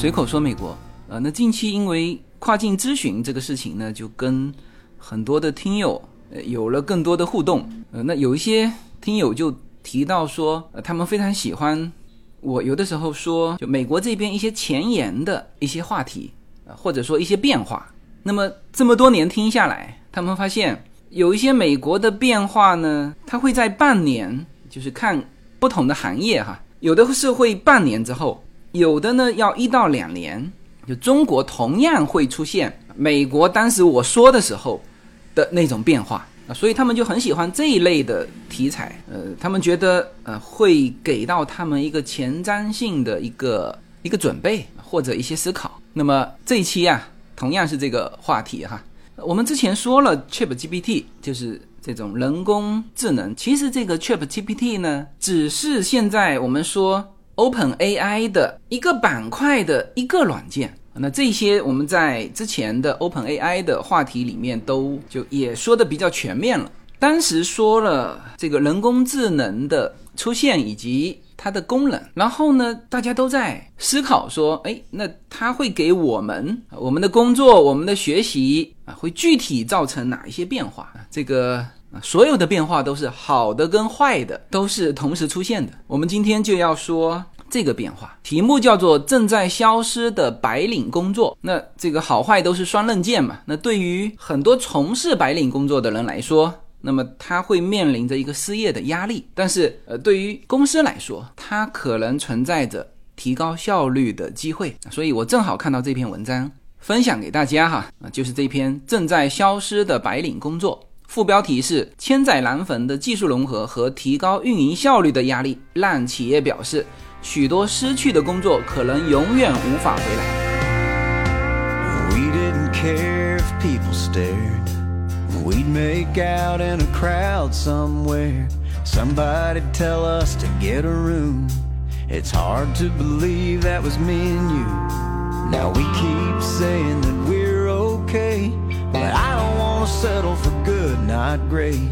随口说美国，呃，那近期因为跨境咨询这个事情呢，就跟很多的听友呃有了更多的互动。呃，那有一些听友就提到说，呃，他们非常喜欢我有的时候说，就美国这边一些前沿的一些话题，啊，或者说一些变化。那么这么多年听下来，他们发现有一些美国的变化呢，它会在半年，就是看不同的行业哈，有的是会半年之后。有的呢要一到两年，就中国同样会出现美国当时我说的时候的那种变化啊，所以他们就很喜欢这一类的题材，呃，他们觉得呃会给到他们一个前瞻性的一个一个准备或者一些思考。那么这一期啊，同样是这个话题哈，我们之前说了 Chat GPT 就是这种人工智能，其实这个 Chat GPT 呢，只是现在我们说。Open AI 的一个板块的一个软件，那这些我们在之前的 Open AI 的话题里面都就也说的比较全面了。当时说了这个人工智能的出现以及它的功能，然后呢，大家都在思考说，哎，那它会给我们我们的工作、我们的学习啊，会具体造成哪一些变化？这个。啊，所有的变化都是好的跟坏的，都是同时出现的。我们今天就要说这个变化，题目叫做“正在消失的白领工作”。那这个好坏都是双刃剑嘛。那对于很多从事白领工作的人来说，那么他会面临着一个失业的压力。但是，呃，对于公司来说，它可能存在着提高效率的机会。所以我正好看到这篇文章，分享给大家哈。啊，就是这篇“正在消失的白领工作”。副标题是“千载难逢的技术融合和提高运营效率的压力，让企业表示许多失去的工作可能永远无法回来。” settle for good, not great.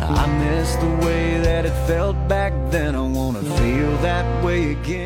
I miss the way that it felt back then. I wanna feel that way again.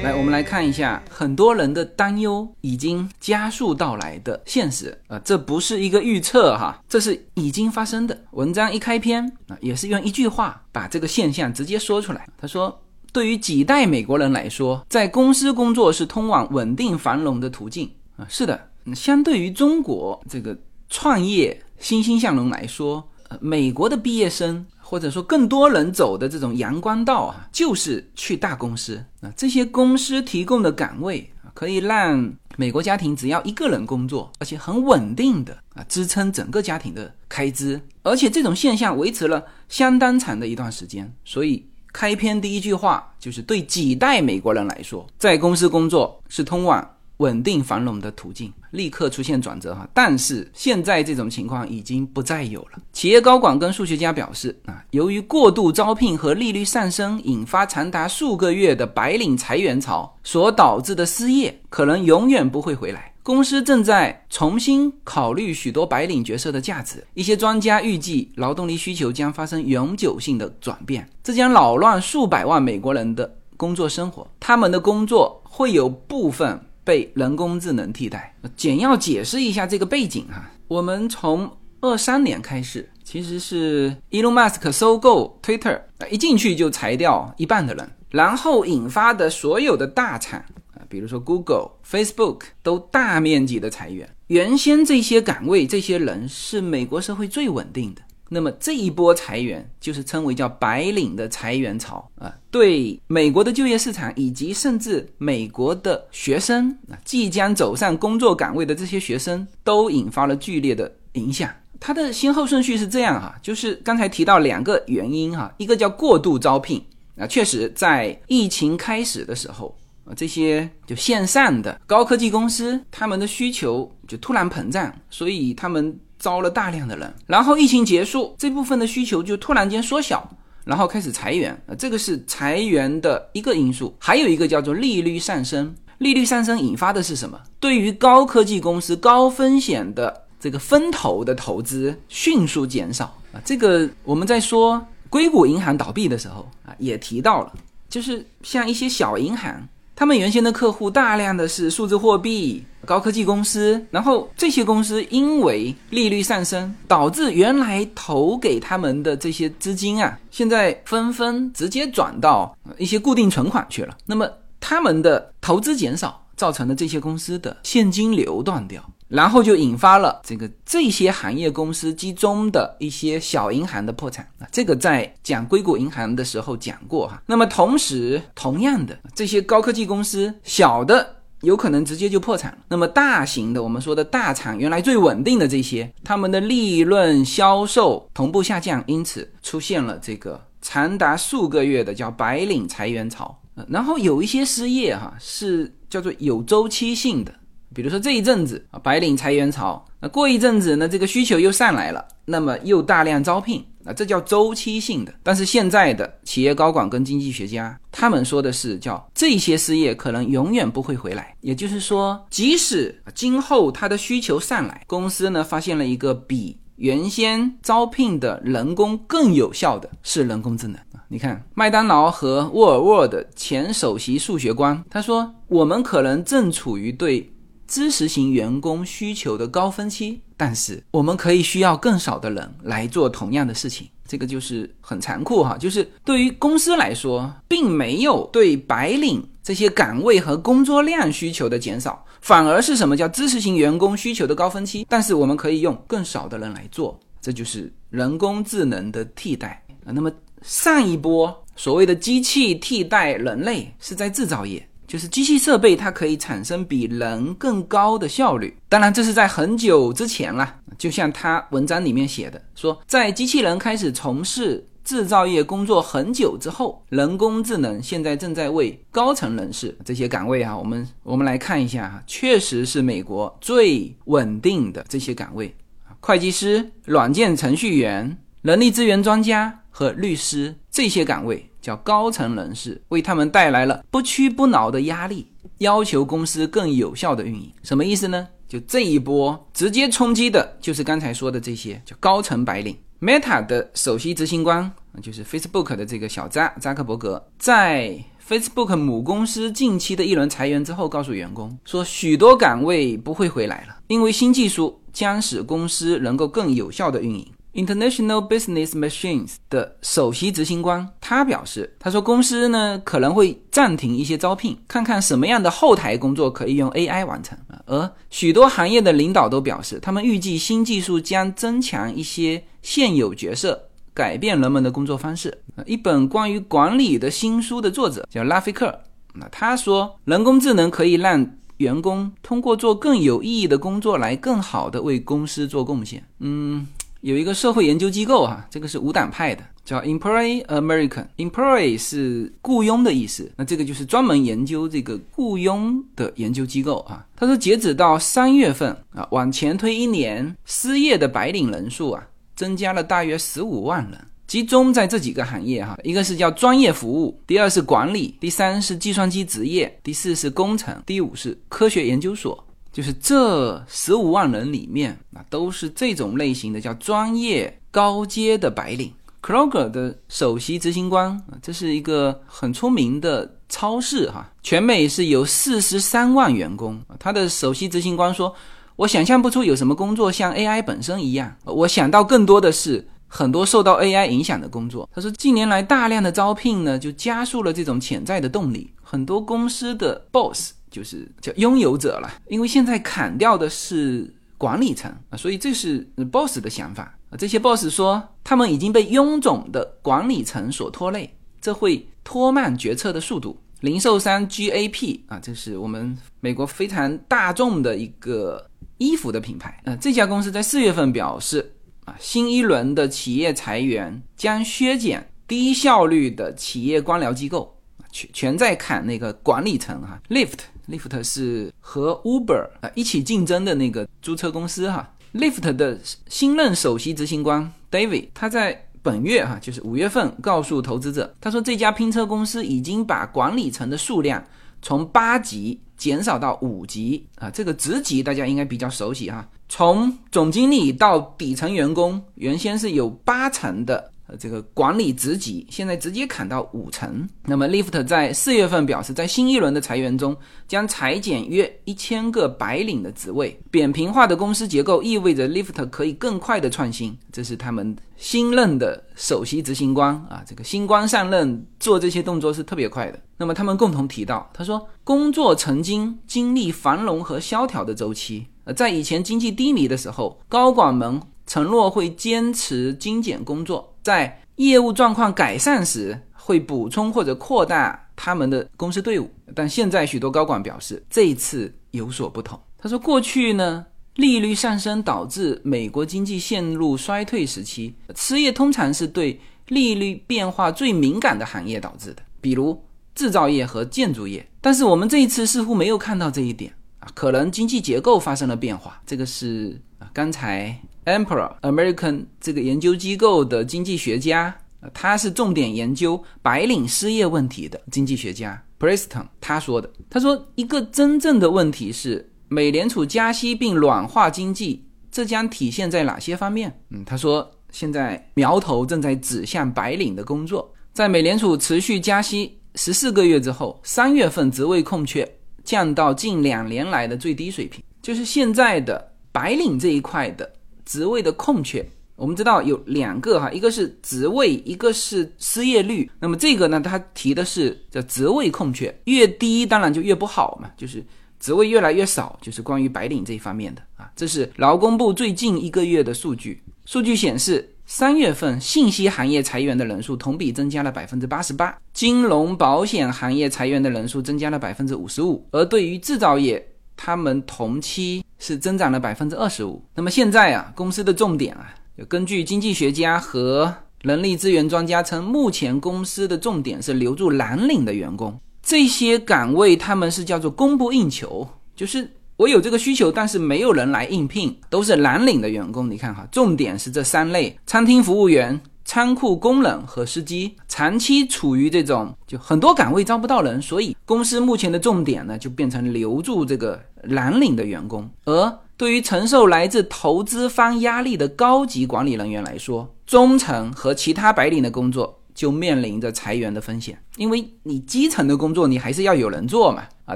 来，我们来看一下很多人的担忧已经加速到来的现实啊，这不是一个预测哈，这是已经发生的。文章一开篇啊，也是用一句话把这个现象直接说出来。他说，对于几代美国人来说，在公司工作是通往稳定繁荣的途径啊。是的，相对于中国这个创业。欣欣向荣来说，呃，美国的毕业生或者说更多人走的这种阳光道啊，就是去大公司啊。这些公司提供的岗位，可以让美国家庭只要一个人工作，而且很稳定的啊，支撑整个家庭的开支。而且这种现象维持了相当长的一段时间。所以开篇第一句话就是对几代美国人来说，在公司工作是通往。稳定繁荣的途径立刻出现转折哈，但是现在这种情况已经不再有了。企业高管跟数学家表示啊，由于过度招聘和利率上升引发长达数个月的白领裁员潮所导致的失业，可能永远不会回来。公司正在重新考虑许多白领角色的价值。一些专家预计，劳动力需求将发生永久性的转变，这将扰乱数百万美国人的工作生活。他们的工作会有部分。被人工智能替代。简要解释一下这个背景哈，我们从二三年开始，其实是 Elon Musk 收购 Twitter，一进去就裁掉一半的人，然后引发的所有的大厂啊，比如说 Google、Facebook 都大面积的裁员。原先这些岗位、这些人是美国社会最稳定的。那么这一波裁员就是称为叫白领的裁员潮啊，对美国的就业市场以及甚至美国的学生啊，即将走上工作岗位的这些学生都引发了剧烈的影响。它的先后顺序是这样哈，就是刚才提到两个原因哈，一个叫过度招聘啊，确实在疫情开始的时候啊，这些就线上的高科技公司他们的需求就突然膨胀，所以他们。招了大量的人，然后疫情结束，这部分的需求就突然间缩小，然后开始裁员啊，这个是裁员的一个因素。还有一个叫做利率上升，利率上升引发的是什么？对于高科技公司高风险的这个分投的投资迅速减少啊。这个我们在说硅谷银行倒闭的时候啊，也提到了，就是像一些小银行。他们原先的客户大量的是数字货币、高科技公司，然后这些公司因为利率上升，导致原来投给他们的这些资金啊，现在纷纷直接转到一些固定存款去了。那么他们的投资减少，造成了这些公司的现金流断掉。然后就引发了这个这些行业公司集中的一些小银行的破产啊，这个在讲硅谷银行的时候讲过哈。那么同时，同样的这些高科技公司，小的有可能直接就破产了。那么大型的，我们说的大厂，原来最稳定的这些，他们的利润、销售同步下降，因此出现了这个长达数个月的叫白领裁员潮。然后有一些失业哈，是叫做有周期性的。比如说这一阵子啊，白领裁员潮，那过一阵子呢，这个需求又上来了，那么又大量招聘，啊，这叫周期性的。但是现在的企业高管跟经济学家，他们说的是叫这些失业可能永远不会回来。也就是说，即使今后他的需求上来，公司呢发现了一个比原先招聘的人工更有效的是人工智能。你看，麦当劳和沃尔沃的前首席数学官他说，我们可能正处于对。知识型员工需求的高峰期，但是我们可以需要更少的人来做同样的事情，这个就是很残酷哈。就是对于公司来说，并没有对白领这些岗位和工作量需求的减少，反而是什么叫知识型员工需求的高峰期？但是我们可以用更少的人来做，这就是人工智能的替代啊。那么上一波所谓的机器替代人类是在制造业。就是机器设备，它可以产生比人更高的效率。当然，这是在很久之前了。就像他文章里面写的，说在机器人开始从事制造业工作很久之后，人工智能现在正在为高层人士这些岗位啊，我们我们来看一下哈，确实是美国最稳定的这些岗位会计师、软件程序员、人力资源专家和律师这些岗位。叫高层人士为他们带来了不屈不挠的压力，要求公司更有效的运营。什么意思呢？就这一波直接冲击的就是刚才说的这些叫高层白领。Meta 的首席执行官就是 Facebook 的这个小扎扎克伯格，在 Facebook 母公司近期的一轮裁员之后，告诉员工说，许多岗位不会回来了，因为新技术将使公司能够更有效的运营。International Business Machines 的首席执行官，他表示，他说公司呢可能会暂停一些招聘，看看什么样的后台工作可以用 AI 完成。而许多行业的领导都表示，他们预计新技术将增强一些现有角色，改变人们的工作方式。一本关于管理的新书的作者叫拉菲克，那他说，人工智能可以让员工通过做更有意义的工作来更好的为公司做贡献。嗯。有一个社会研究机构哈，这个是无党派的，叫 Employee American。Employee 是雇佣的意思，那这个就是专门研究这个雇佣的研究机构啊。他说，截止到三月份啊，往前推一年，失业的白领人数啊，增加了大约十五万人，集中在这几个行业哈，一个是叫专业服务，第二是管理，第三是计算机职业，第四是工程，第五是科学研究所。就是这十五万人里面，都是这种类型的，叫专业高阶的白领。Kroger 的首席执行官，这是一个很出名的超市哈，全美是有四十三万员工。他的首席执行官说：“我想象不出有什么工作像 AI 本身一样，我想到更多的是很多受到 AI 影响的工作。”他说：“近年来大量的招聘呢，就加速了这种潜在的动力。很多公司的 boss。”就是叫拥有者了，因为现在砍掉的是管理层啊，所以这是 boss 的想法啊。这些 boss 说，他们已经被臃肿的管理层所拖累，这会拖慢决策的速度。零售商 GAP 啊，这是我们美国非常大众的一个衣服的品牌啊。这家公司在四月份表示啊，新一轮的企业裁员将削减低效率的企业官僚机构全全在砍那个管理层哈，Lift。Lyft 是和 Uber 啊一起竞争的那个租车公司哈。Lyft 的新任首席执行官 David，他在本月哈就是五月份告诉投资者，他说这家拼车公司已经把管理层的数量从八级减少到五级啊。这个职级大家应该比较熟悉哈，从总经理到底层员工，原先是有八层的这个管理职级，现在直接砍到五成。那么 Lyft 在四月份表示，在新一轮的裁员中将裁减约一千个白领的职位。扁平化的公司结构意味着 Lyft 可以更快的创新，这是他们新任的首席执行官啊，这个新官上任做这些动作是特别快的。那么他们共同提到，他说工作曾经经历繁荣和萧条的周期。呃，在以前经济低迷的时候，高管们承诺会坚持精简工作；在业务状况改善时，会补充或者扩大他们的公司队伍。但现在许多高管表示，这一次有所不同。他说，过去呢，利率上升导致美国经济陷入衰退时期，失业通常是对利率变化最敏感的行业导致的，比如制造业和建筑业。但是我们这一次似乎没有看到这一点啊。可能经济结构发生了变化，这个是啊，刚才 Emperor American 这个研究机构的经济学家，他是重点研究白领失业问题的经济学家 Preston 他说的，他说一个真正的问题是美联储加息并软化经济，这将体现在哪些方面？嗯，他说现在苗头正在指向白领的工作，在美联储持续加息十四个月之后，三月份职位空缺。降到近两年来的最低水平，就是现在的白领这一块的职位的空缺。我们知道有两个哈，一个是职位，一个是失业率。那么这个呢，它提的是叫职位空缺，越低当然就越不好嘛，就是职位越来越少，就是关于白领这一方面的啊。这是劳工部最近一个月的数据，数据显示。三月份信息行业裁员的人数同比增加了百分之八十八，金融保险行业裁员的人数增加了百分之五十五，而对于制造业，他们同期是增长了百分之二十五。那么现在啊，公司的重点啊，根据经济学家和人力资源专家称，目前公司的重点是留住蓝领的员工，这些岗位他们是叫做供不应求，就是。我有这个需求，但是没有人来应聘，都是蓝领的员工。你看哈，重点是这三类：餐厅服务员、仓库工人和司机，长期处于这种就很多岗位招不到人，所以公司目前的重点呢，就变成留住这个蓝领的员工。而对于承受来自投资方压力的高级管理人员来说，中层和其他白领的工作。就面临着裁员的风险，因为你基层的工作你还是要有人做嘛，啊，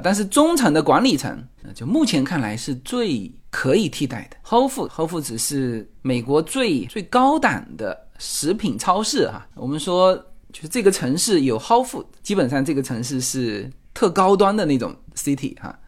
但是中层的管理层，就目前看来是最可以替代的。Hof Hof 只是美国最最高档的食品超市哈。我们说，就是这个城市有 Whole f o o d 基本上这个城市是特高端的那种 city 哈，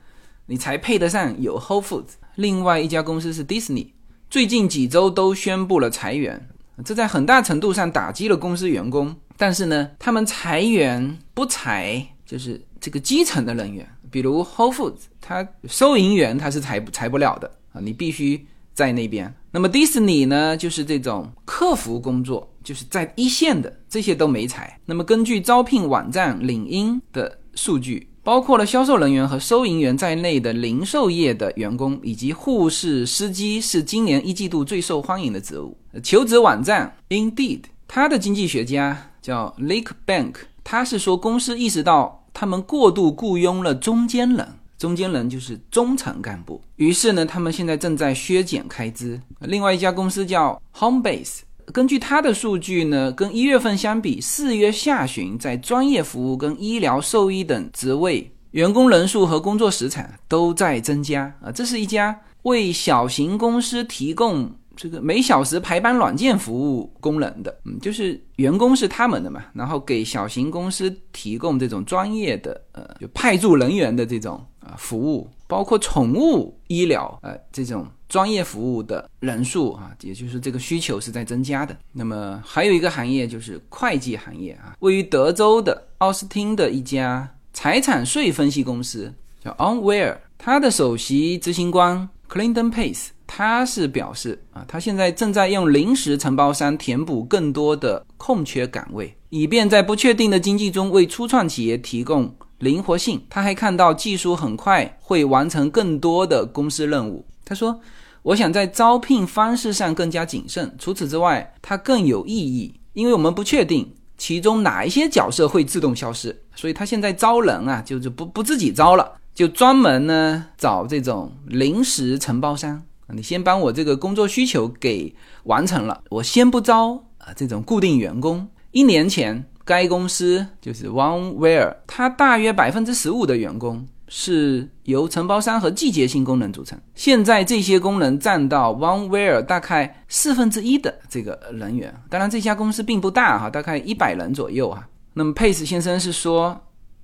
你才配得上有 Whole Foods。另外一家公司是 Disney，最近几周都宣布了裁员。这在很大程度上打击了公司员工，但是呢，他们裁员不裁，就是这个基层的人员，比如 Whole Foods，它收银员他是裁裁不了的啊，你必须在那边。那么迪士尼呢，就是这种客服工作，就是在一线的这些都没裁。那么根据招聘网站领英的数据。包括了销售人员和收银员在内的零售业的员工，以及护士、司机是今年一季度最受欢迎的职务。求职网站 Indeed，他的经济学家叫 Lake Bank，他是说公司意识到他们过度雇佣了中间人，中间人就是中层干部，于是呢，他们现在正在削减开支。另外一家公司叫 Homebase。根据他的数据呢，跟一月份相比，四月下旬在专业服务跟医疗、兽医等职位，员工人数和工作时长都在增加啊。这是一家为小型公司提供这个每小时排班软件服务功能的，嗯，就是员工是他们的嘛，然后给小型公司提供这种专业的呃，就派驻人员的这种服务，包括宠物医疗呃这种。专业服务的人数啊，也就是这个需求是在增加的。那么还有一个行业就是会计行业啊，位于德州的奥斯汀的一家财产税分析公司叫 Onware，它的首席执行官 Clinton Pace，他是表示啊，他现在正在用临时承包商填补更多的空缺岗位，以便在不确定的经济中为初创企业提供灵活性。他还看到技术很快会完成更多的公司任务。他说。我想在招聘方式上更加谨慎。除此之外，它更有意义，因为我们不确定其中哪一些角色会自动消失。所以他现在招人啊，就是不不自己招了，就专门呢找这种临时承包商。你先帮我这个工作需求给完成了，我先不招啊这种固定员工。一年前，该公司就是 OneWare，它大约百分之十五的员工是由承包商和季节性工人组成。现在这些工人占到 OneWare 大概四分之一的这个人员。当然，这家公司并不大哈，大概一百人左右哈。那么佩斯先生是说。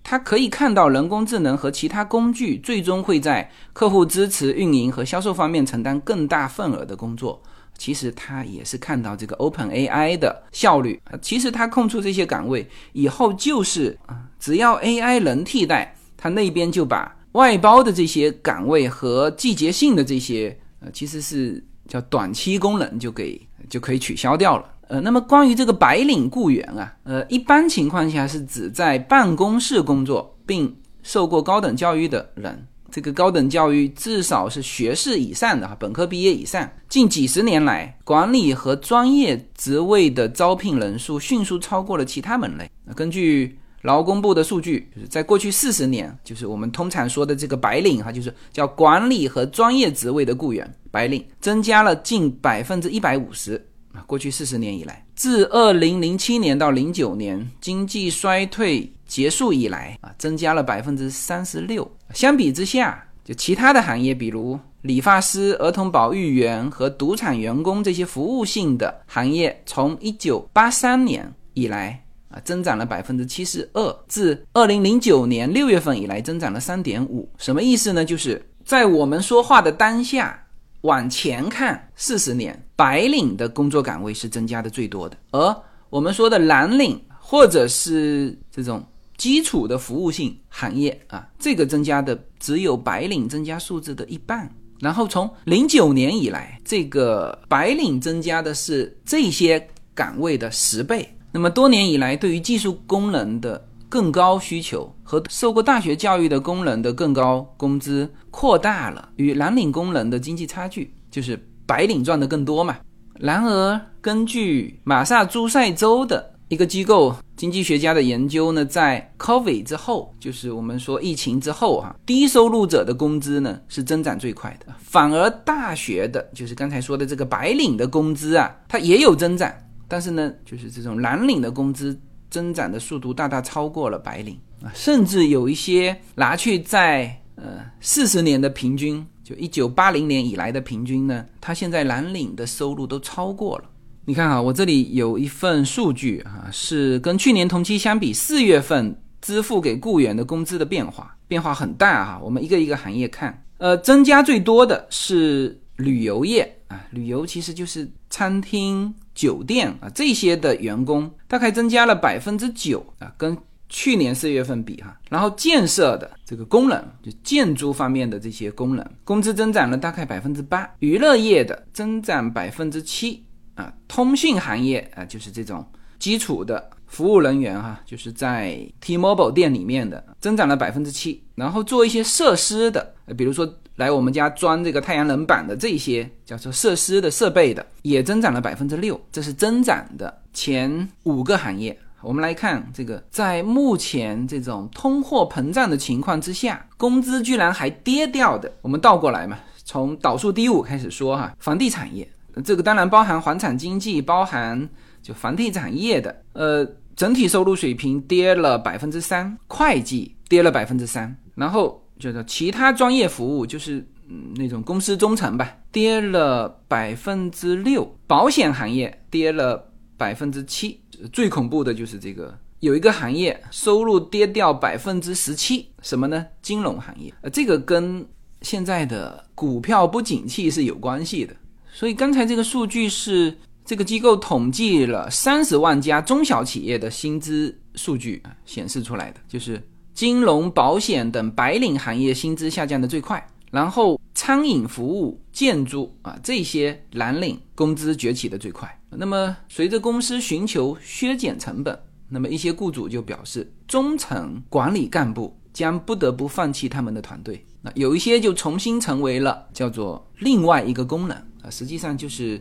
他可以看到人工智能和其他工具最终会在客户支持、运营和销售方面承担更大份额的工作。其实他也是看到这个 Open AI 的效率。其实他空出这些岗位以后，就是啊，只要 AI 能替代，他那边就把外包的这些岗位和季节性的这些呃，其实是叫短期工人就给就可以取消掉了。呃，那么关于这个白领雇员啊，呃，一般情况下是指在办公室工作并受过高等教育的人。这个高等教育至少是学士以上的哈，本科毕业以上。近几十年来，管理和专业职位的招聘人数迅速超过了其他门类。那根据劳工部的数据，就是在过去四十年，就是我们通常说的这个白领哈，就是叫管理和专业职位的雇员，白领增加了近百分之一百五十。过去四十年以来，自二零零七年到零九年经济衰退结束以来啊，增加了百分之三十六。相比之下，就其他的行业，比如理发师、儿童保育员和赌场员工这些服务性的行业，从一九八三年以来啊，增长了百分之七十二，自二零零九年六月份以来增长了三点五。什么意思呢？就是在我们说话的当下。往前看四十年，白领的工作岗位是增加的最多的，而我们说的蓝领或者是这种基础的服务性行业啊，这个增加的只有白领增加数字的一半。然后从零九年以来，这个白领增加的是这些岗位的十倍。那么多年以来，对于技术工人的。更高需求和受过大学教育的工人的更高工资，扩大了与蓝领工人的经济差距，就是白领赚的更多嘛。然而，根据马萨诸塞州的一个机构经济学家的研究呢，在 COVID 之后，就是我们说疫情之后哈，低收入者的工资呢是增长最快的，反而大学的，就是刚才说的这个白领的工资啊，它也有增长，但是呢，就是这种蓝领的工资。增长的速度大大超过了白领啊，甚至有一些拿去在呃四十年的平均，就一九八零年以来的平均呢，它现在蓝领的收入都超过了。你看啊，我这里有一份数据啊，是跟去年同期相比，四月份支付给雇员的工资的变化，变化很大哈。我们一个一个行业看，呃，增加最多的是旅游业啊，旅游其实就是餐厅。酒店啊，这些的员工大概增加了百分之九啊，跟去年四月份比哈。然后建设的这个工人，就建筑方面的这些工人，工资增长了大概百分之八。娱乐业的增长百分之七啊，通讯行业啊，就是这种基础的服务人员哈，就是在 T-Mobile 店里面的增长了百分之七。然后做一些设施的，比如说。来我们家装这个太阳能板的这些叫做设施的设备的，也增长了百分之六，这是增长的前五个行业。我们来看这个，在目前这种通货膨胀的情况之下，工资居然还跌掉的。我们倒过来嘛，从倒数第五开始说哈，房地产业，这个当然包含房产经济，包含就房地产业的，呃，整体收入水平跌了百分之三，会计跌了百分之三，然后。就是其他专业服务，就是嗯那种公司中层吧，跌了百分之六，保险行业跌了百分之七，最恐怖的就是这个有一个行业收入跌掉百分之十七，什么呢？金融行业，呃，这个跟现在的股票不景气是有关系的。所以刚才这个数据是这个机构统计了三十万家中小企业的薪资数据显示出来的，就是。金融、保险等白领行业薪资下降的最快，然后餐饮服务、建筑啊这些蓝领工资崛起的最快。那么随着公司寻求削减成本，那么一些雇主就表示，中层管理干部将不得不放弃他们的团队。那有一些就重新成为了叫做另外一个功能啊，实际上就是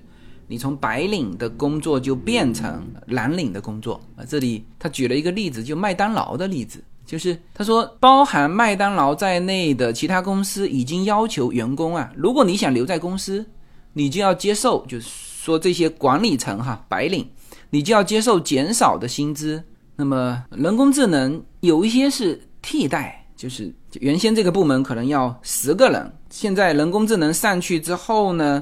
你从白领的工作就变成蓝领的工作啊。这里他举了一个例子，就麦当劳的例子。就是他说，包含麦当劳在内的其他公司已经要求员工啊，如果你想留在公司，你就要接受就是说这些管理层哈白领，你就要接受减少的薪资。那么人工智能有一些是替代，就是原先这个部门可能要十个人，现在人工智能上去之后呢，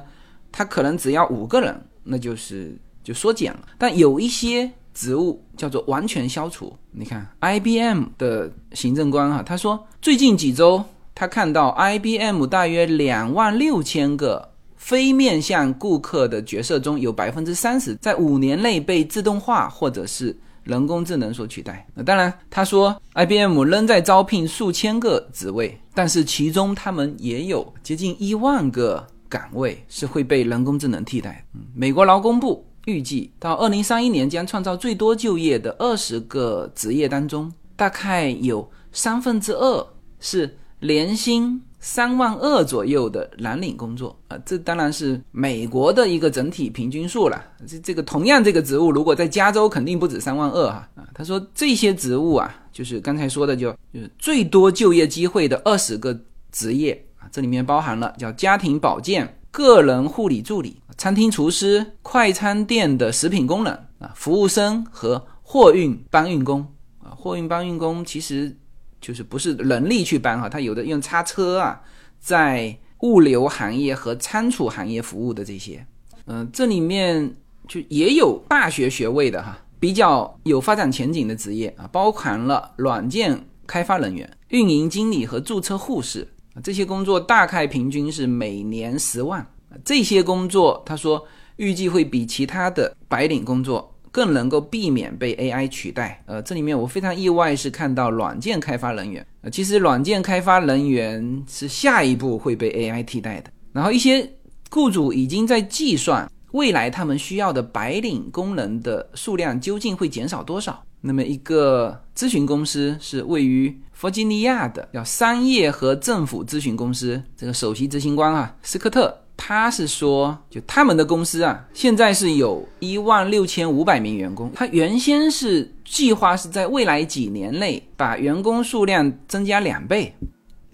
它可能只要五个人，那就是就缩减了。但有一些职务叫做完全消除。你看 IBM 的行政官哈，他说最近几周他看到 IBM 大约两万六千个非面向顾客的角色中有百分之三十在五年内被自动化或者是人工智能所取代。那当然，他说 IBM 仍在招聘数千个职位，但是其中他们也有接近一万个岗位是会被人工智能替代。嗯，美国劳工部。预计到二零三一年将创造最多就业的二十个职业当中，大概有三分之二是年薪三万二左右的蓝领工作啊，这当然是美国的一个整体平均数了。这这个同样这个职务，如果在加州肯定不止三万二哈啊。他说这些职务啊，就是刚才说的，就就是最多就业机会的二十个职业啊，这里面包含了叫家庭保健。个人护理助理、餐厅厨师、快餐店的食品工人啊、服务生和货运搬运工啊，货运搬运工其实就是不是人力去搬哈，他有的用叉车啊，在物流行业和仓储行业服务的这些，嗯，这里面就也有大学学位的哈，比较有发展前景的职业啊，包含了软件开发人员、运营经理和注册护士。这些工作大概平均是每年十万。这些工作，他说预计会比其他的白领工作更能够避免被 AI 取代。呃，这里面我非常意外是看到软件开发人员。呃，其实软件开发人员是下一步会被 AI 替代的。然后一些雇主已经在计算未来他们需要的白领工人的数量究竟会减少多少。那么一个咨询公司是位于弗吉尼亚的，叫商业和政府咨询公司。这个首席执行官啊，斯科特，他是说，就他们的公司啊，现在是有一万六千五百名员工。他原先是计划是在未来几年内把员工数量增加两倍，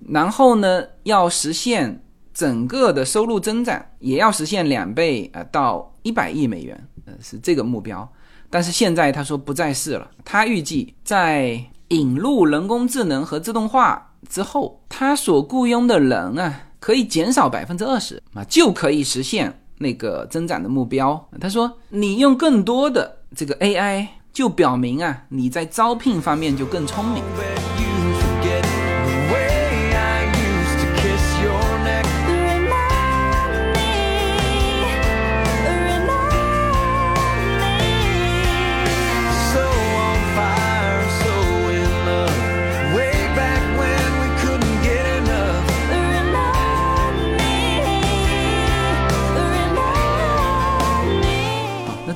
然后呢，要实现整个的收入增长也要实现两倍啊，到一百亿美元，呃，是这个目标。但是现在他说不再是了。他预计在引入人工智能和自动化之后，他所雇佣的人啊，可以减少百分之二十啊，就可以实现那个增长的目标。他说，你用更多的这个 AI，就表明啊，你在招聘方面就更聪明。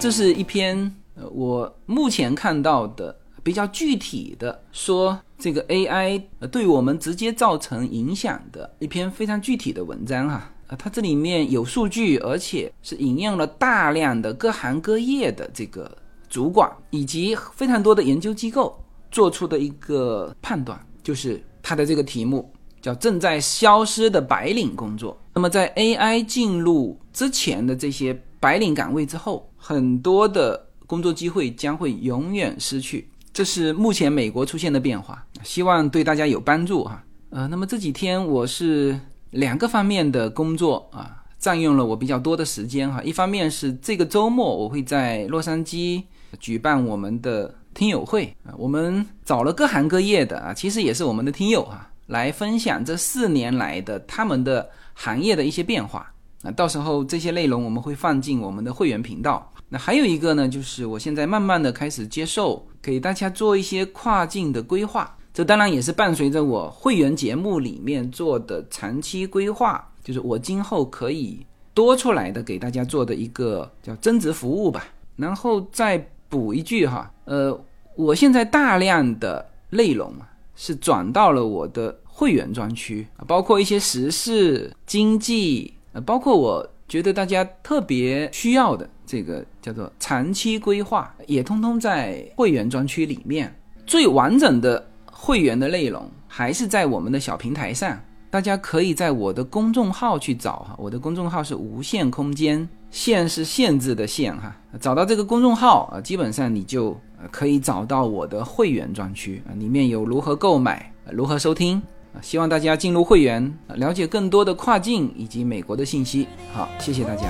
这是一篇呃，我目前看到的比较具体的说这个 AI 对我们直接造成影响的一篇非常具体的文章哈啊，它这里面有数据，而且是引用了大量的各行各业的这个主管以及非常多的研究机构做出的一个判断，就是它的这个题目叫“正在消失的白领工作”。那么在 AI 进入之前的这些白领岗位之后。很多的工作机会将会永远失去，这是目前美国出现的变化，希望对大家有帮助哈。呃，那么这几天我是两个方面的工作啊，占用了我比较多的时间哈。一方面是这个周末我会在洛杉矶举办我们的听友会，我们找了各行各业的啊，其实也是我们的听友哈，来分享这四年来的他们的行业的一些变化那。到时候这些内容我们会放进我们的会员频道。那还有一个呢，就是我现在慢慢的开始接受给大家做一些跨境的规划，这当然也是伴随着我会员节目里面做的长期规划，就是我今后可以多出来的给大家做的一个叫增值服务吧。然后再补一句哈，呃，我现在大量的内容是转到了我的会员专区，包括一些时事、经济，呃，包括我觉得大家特别需要的。这个叫做长期规划，也通通在会员专区里面。最完整的会员的内容还是在我们的小平台上，大家可以在我的公众号去找哈。我的公众号是无限空间限是限制的限哈。找到这个公众号啊，基本上你就可以找到我的会员专区啊，里面有如何购买、如何收听。希望大家进入会员，了解更多的跨境以及美国的信息。好，谢谢大家。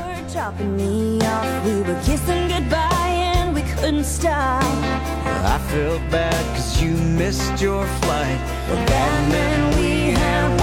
couldn't stop. I felt bad cause you missed your flight. But bad man, we have